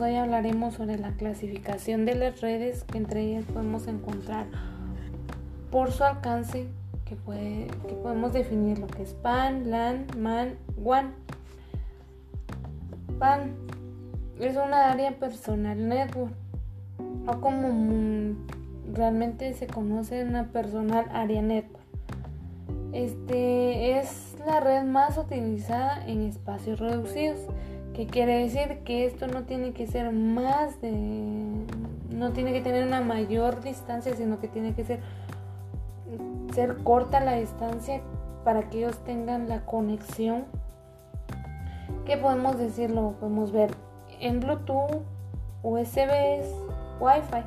amigos, hoy hablaremos sobre la clasificación de las redes que entre ellas podemos encontrar por su alcance que, puede, que podemos definir lo que es PAN, LAN, MAN, WAN. PAN es una área personal network o como realmente se conoce una personal área network. Este es la red más utilizada en espacios reducidos que quiere decir que esto no tiene que ser más de no tiene que tener una mayor distancia sino que tiene que ser ser corta la distancia para que ellos tengan la conexión. Que podemos decirlo podemos ver en bluetooth usb wifi.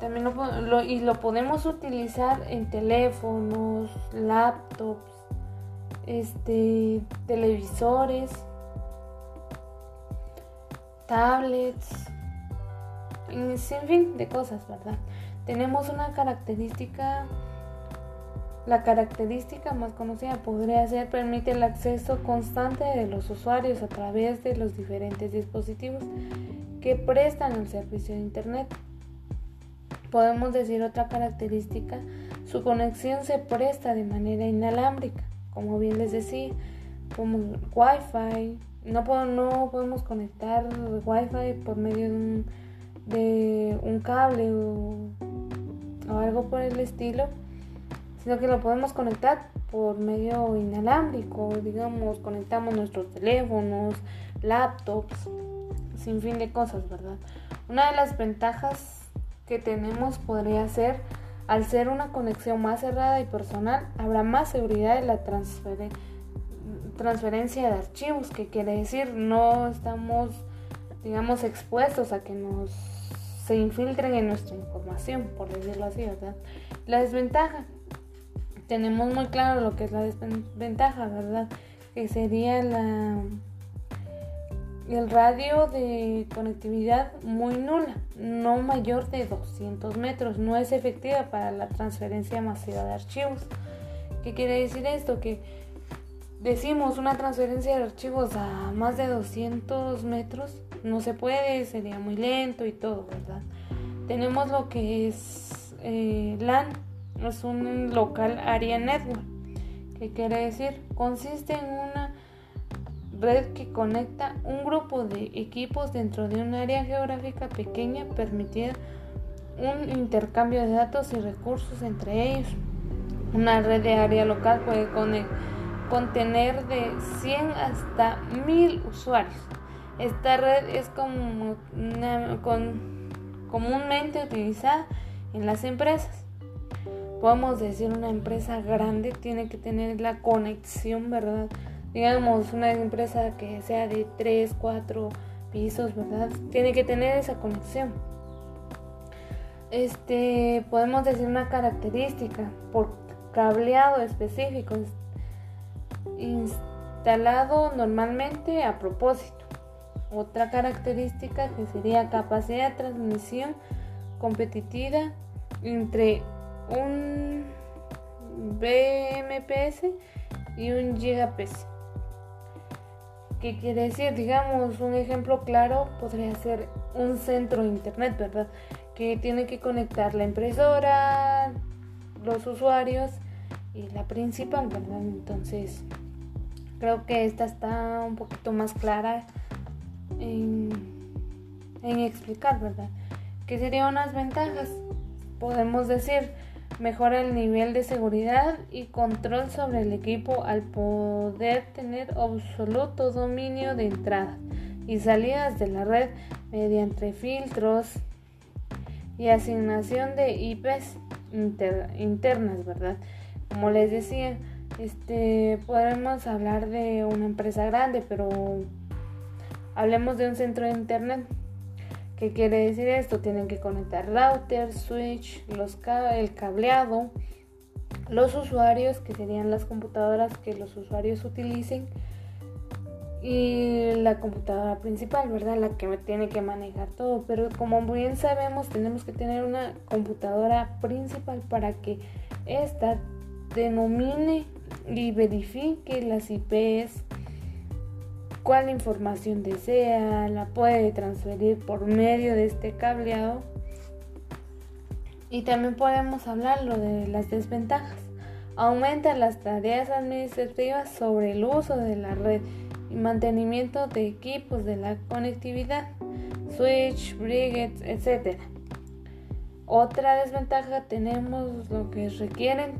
También lo, y lo podemos utilizar en teléfonos laptops este televisores tablets, sin fin de cosas, ¿verdad? Tenemos una característica, la característica más conocida podría ser permite el acceso constante de los usuarios a través de los diferentes dispositivos que prestan el servicio de Internet. Podemos decir otra característica, su conexión se presta de manera inalámbrica, como bien les decía, como Wi-Fi, no, no podemos conectar wifi por medio de un, cable o, algo por el estilo, sino que lo podemos conectar por medio inalámbrico, digamos, conectamos nuestros teléfonos, laptops, sin fin de cosas, ¿verdad? Una de las ventajas que tenemos podría ser, al ser una conexión más cerrada y personal, habrá más seguridad en la transferencia transferencia de archivos, que quiere decir no estamos, digamos, expuestos a que nos se infiltren en nuestra información, por decirlo así, ¿verdad? La desventaja, tenemos muy claro lo que es la desventaja, ¿verdad? Que sería la el radio de conectividad muy nula, no mayor de 200 metros, no es efectiva para la transferencia masiva de archivos. ¿Qué quiere decir esto? Que decimos una transferencia de archivos a más de 200 metros, no se puede, sería muy lento y todo, ¿verdad? Tenemos lo que es eh, LAN, es un local area network, que quiere decir, consiste en una red que conecta un grupo de equipos dentro de un área geográfica pequeña, permitiendo un intercambio de datos y recursos entre ellos. Una red de área local puede conectar contener de 100 hasta 1000 usuarios. Esta red es como comúnmente utilizada en las empresas. Podemos decir una empresa grande tiene que tener la conexión, ¿verdad? Digamos, una empresa que sea de 3, 4 pisos, ¿verdad? Tiene que tener esa conexión. Este, podemos decir una característica por cableado específico instalado normalmente a propósito. Otra característica que sería capacidad de transmisión competitiva entre un BMPS y un GigapS. ¿Qué quiere decir? Digamos, un ejemplo claro podría ser un centro de internet, ¿verdad? Que tiene que conectar la impresora, los usuarios y la principal, ¿verdad? Entonces, creo que esta está un poquito más clara en, explicar, ¿verdad? ¿Qué serían unas ventajas? Podemos decir, mejora el nivel de seguridad y control sobre el equipo al poder tener absoluto dominio de entradas y salidas de la red mediante filtros y asignación de IPs internas, ¿verdad? Como les decía, este podemos hablar de una empresa grande, pero hablemos de un centro de internet. ¿Qué quiere decir esto? Tienen que conectar router, switch, el cableado, los usuarios, que serían las computadoras que los usuarios utilicen, y la computadora principal, ¿verdad? La que tiene que manejar todo. Pero como bien sabemos, tenemos que tener una computadora principal para que esta denomine y verifique las IPs cuál información desea, la puede transferir por medio de este cableado. Y también podemos hablar lo de las desventajas. Aumenta las tareas administrativas sobre el uso de la red y mantenimiento de equipos de la conectividad, switch, brigades, etc. Otra desventaja tenemos lo que requiere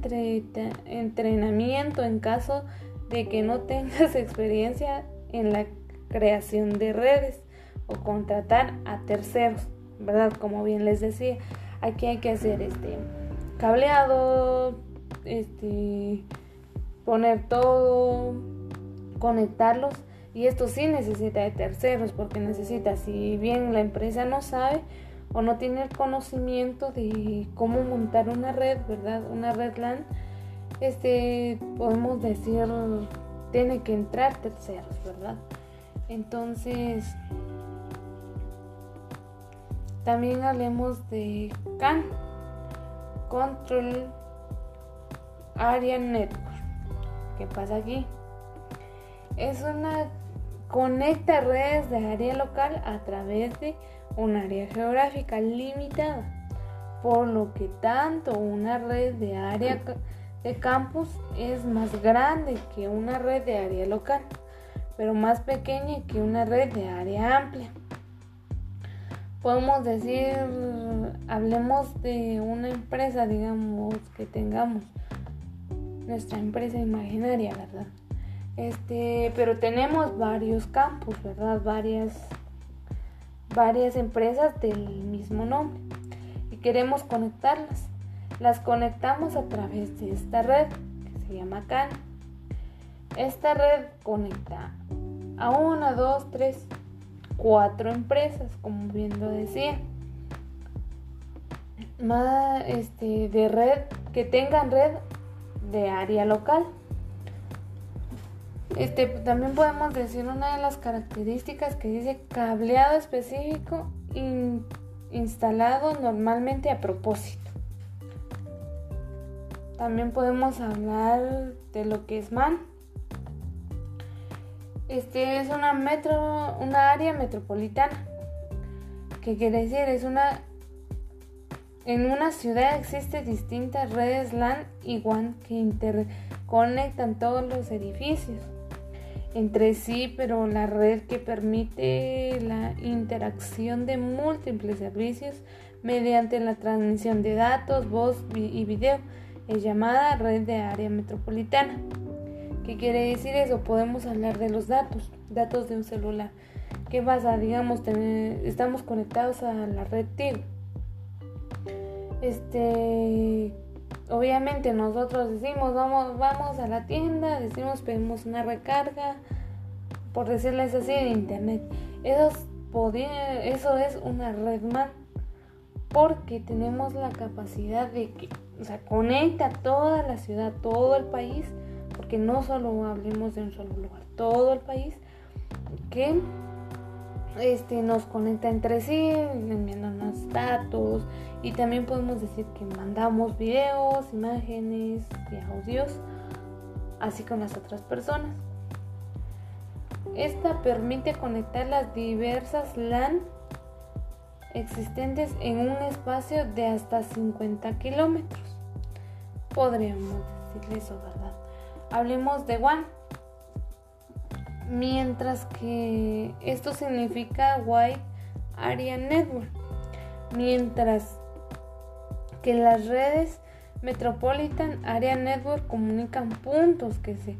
entrenamiento en caso de que no tengas experiencia en la creación de redes o contratar a terceros, ¿verdad? Como bien les decía, aquí hay que hacer este cableado, este poner todo, conectarlos y esto sí necesita de terceros porque necesita, si bien la empresa no sabe o no tiene el conocimiento de cómo montar una red, ¿verdad? Una red LAN, este podemos decir tiene que entrar terceros, ¿verdad? Entonces, también hablemos de CAN, Control Area Network. ¿Qué pasa aquí? Es una conecta redes de área local a través de un área geográfica limitada, por lo que tanto una red de área de campus es más grande que una red de área local, pero más pequeña que una red de área amplia. Podemos decir, hablemos de una empresa, digamos, que tengamos nuestra empresa imaginaria, ¿verdad? Este, pero tenemos varios campus, ¿verdad? Varias varias empresas del mismo nombre y queremos conectarlas las conectamos a través de esta red que se llama CAN. Esta red conecta a una, dos, tres, cuatro empresas, como bien lo decía. Más este, de red que tengan red de área local. Este, también podemos decir una de las características que dice cableado específico instalado normalmente a propósito. También podemos hablar de lo que es MAN. Este es una metro, una área metropolitana. ¿Qué quiere decir? Es una en una ciudad existen distintas redes LAN y WAN que interconectan todos los edificios entre sí, pero la red que permite la interacción de múltiples servicios mediante la transmisión de datos, voz y video es llamada red de área metropolitana. ¿Qué quiere decir eso? Podemos hablar de los datos, datos de un celular. ¿Qué pasa? Digamos, estamos conectados a la red Tigo. Este, obviamente nosotros decimos, vamos, vamos a la tienda, decimos, pedimos una recarga, por decirles así, de internet. Eso, eso es una red más porque tenemos la capacidad de que, o sea, conecta toda la ciudad, todo el país, porque no solo hablemos de un solo lugar, todo el país, que este, nos conecta entre sí, enviándonos datos y también podemos decir que mandamos videos, imágenes y audios, así con las otras personas. Esta permite conectar las diversas LAN existentes en un espacio de hasta 50 kilómetros. Podríamos decirle eso, ¿verdad? Hablemos de WAN. Mientras que esto significa Wide Area Network. Mientras que las redes Metropolitan Area Network comunican puntos que se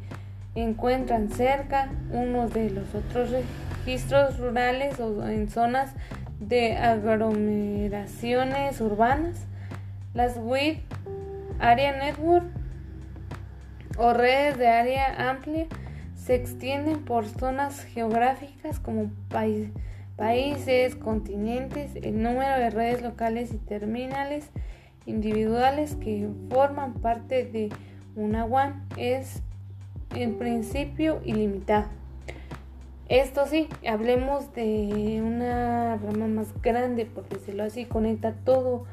encuentran cerca unos de los otros registros rurales o en zonas de aglomeraciones urbanas, las WID, Area Network o redes de área amplia se extienden por zonas geográficas como países, continentes, el número de redes locales y terminales individuales que forman parte de una WAN es en principio ilimitado. Esto sí, hablemos de una rama más grande, por decirlo así, conecta todo,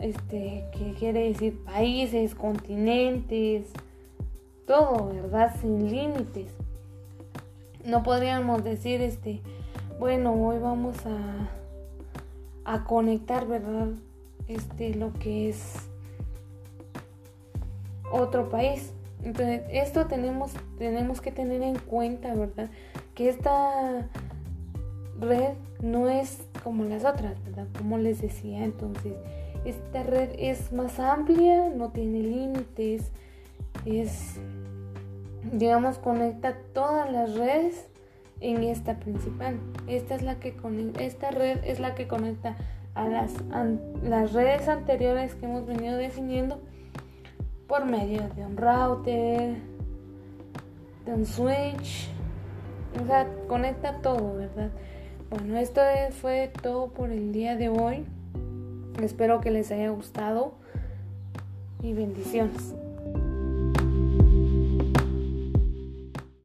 este, que quiere decir países, continentes, todo, ¿verdad? Sin límites. no podríamos decir, este, bueno, hoy vamos a, a conectar, ¿verdad? Este, lo que es otro país. Entonces, esto tenemos, tenemos que tener en cuenta, ¿verdad? Que esta red no es como las otras, ¿verdad? Como les decía, entonces, esta red es más amplia, no tiene límites, es, digamos, conecta todas las redes en esta principal. Esta es la que esta red es la que conecta a las, las redes anteriores que hemos venido definiendo por medio de un router, de un switch, o sea, conecta todo, ¿verdad? Bueno, esto fue todo por el día de hoy. Espero que les haya gustado y bendiciones.